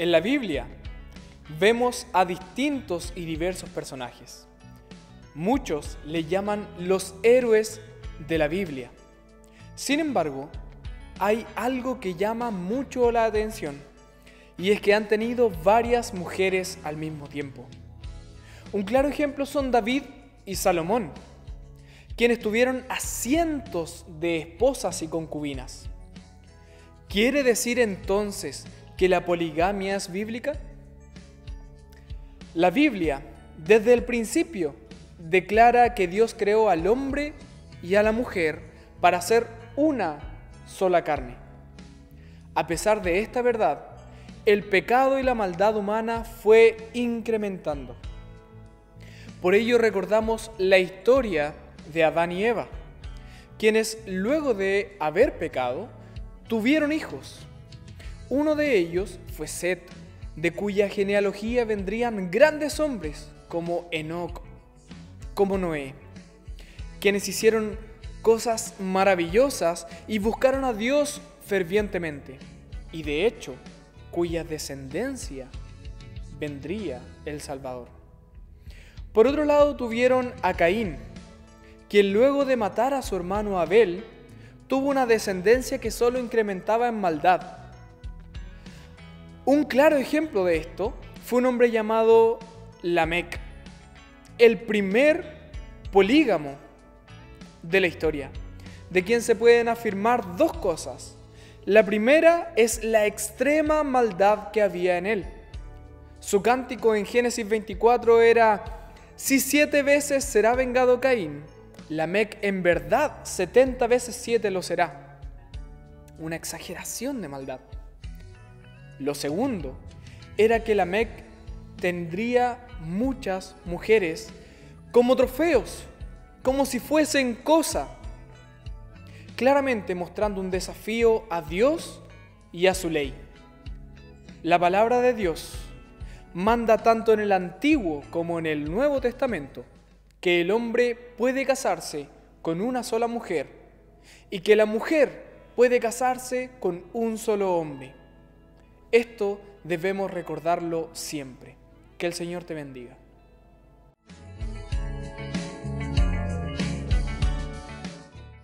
En la Biblia vemos a distintos y diversos personajes. Muchos le llaman los héroes de la Biblia. Sin embargo, hay algo que llama mucho la atención y es que han tenido varias mujeres al mismo tiempo. Un claro ejemplo son David y Salomón, quienes tuvieron a cientos de esposas y concubinas. ¿Quiere decir entonces que la poligamia es bíblica? La Biblia, desde el principio, declara que Dios creó al hombre y a la mujer para ser una sola carne. A pesar de esta verdad, el pecado y la maldad humana fue incrementando. Por ello recordamos la historia de Adán y Eva, quienes luego de haber pecado, tuvieron hijos. Uno de ellos fue Set, de cuya genealogía vendrían grandes hombres como Enoch, como Noé, quienes hicieron cosas maravillosas y buscaron a Dios fervientemente, y de hecho, cuya descendencia vendría el Salvador. Por otro lado tuvieron a Caín, quien luego de matar a su hermano Abel, tuvo una descendencia que solo incrementaba en maldad. Un claro ejemplo de esto fue un hombre llamado Lamec, el primer polígamo de la historia, de quien se pueden afirmar dos cosas. La primera es la extrema maldad que había en él. Su cántico en Génesis 24 era, si siete veces será vengado Caín, Lamec en verdad 70 veces 7 lo será. Una exageración de maldad. Lo segundo era que Lamec tendría muchas mujeres como trofeos, como si fuesen cosa, claramente mostrando un desafío a Dios y a su ley. La palabra de Dios manda tanto en el Antiguo como en el Nuevo Testamento que el hombre puede casarse con una sola mujer y que la mujer puede casarse con un solo hombre. Esto debemos recordarlo siempre. Que el Señor te bendiga.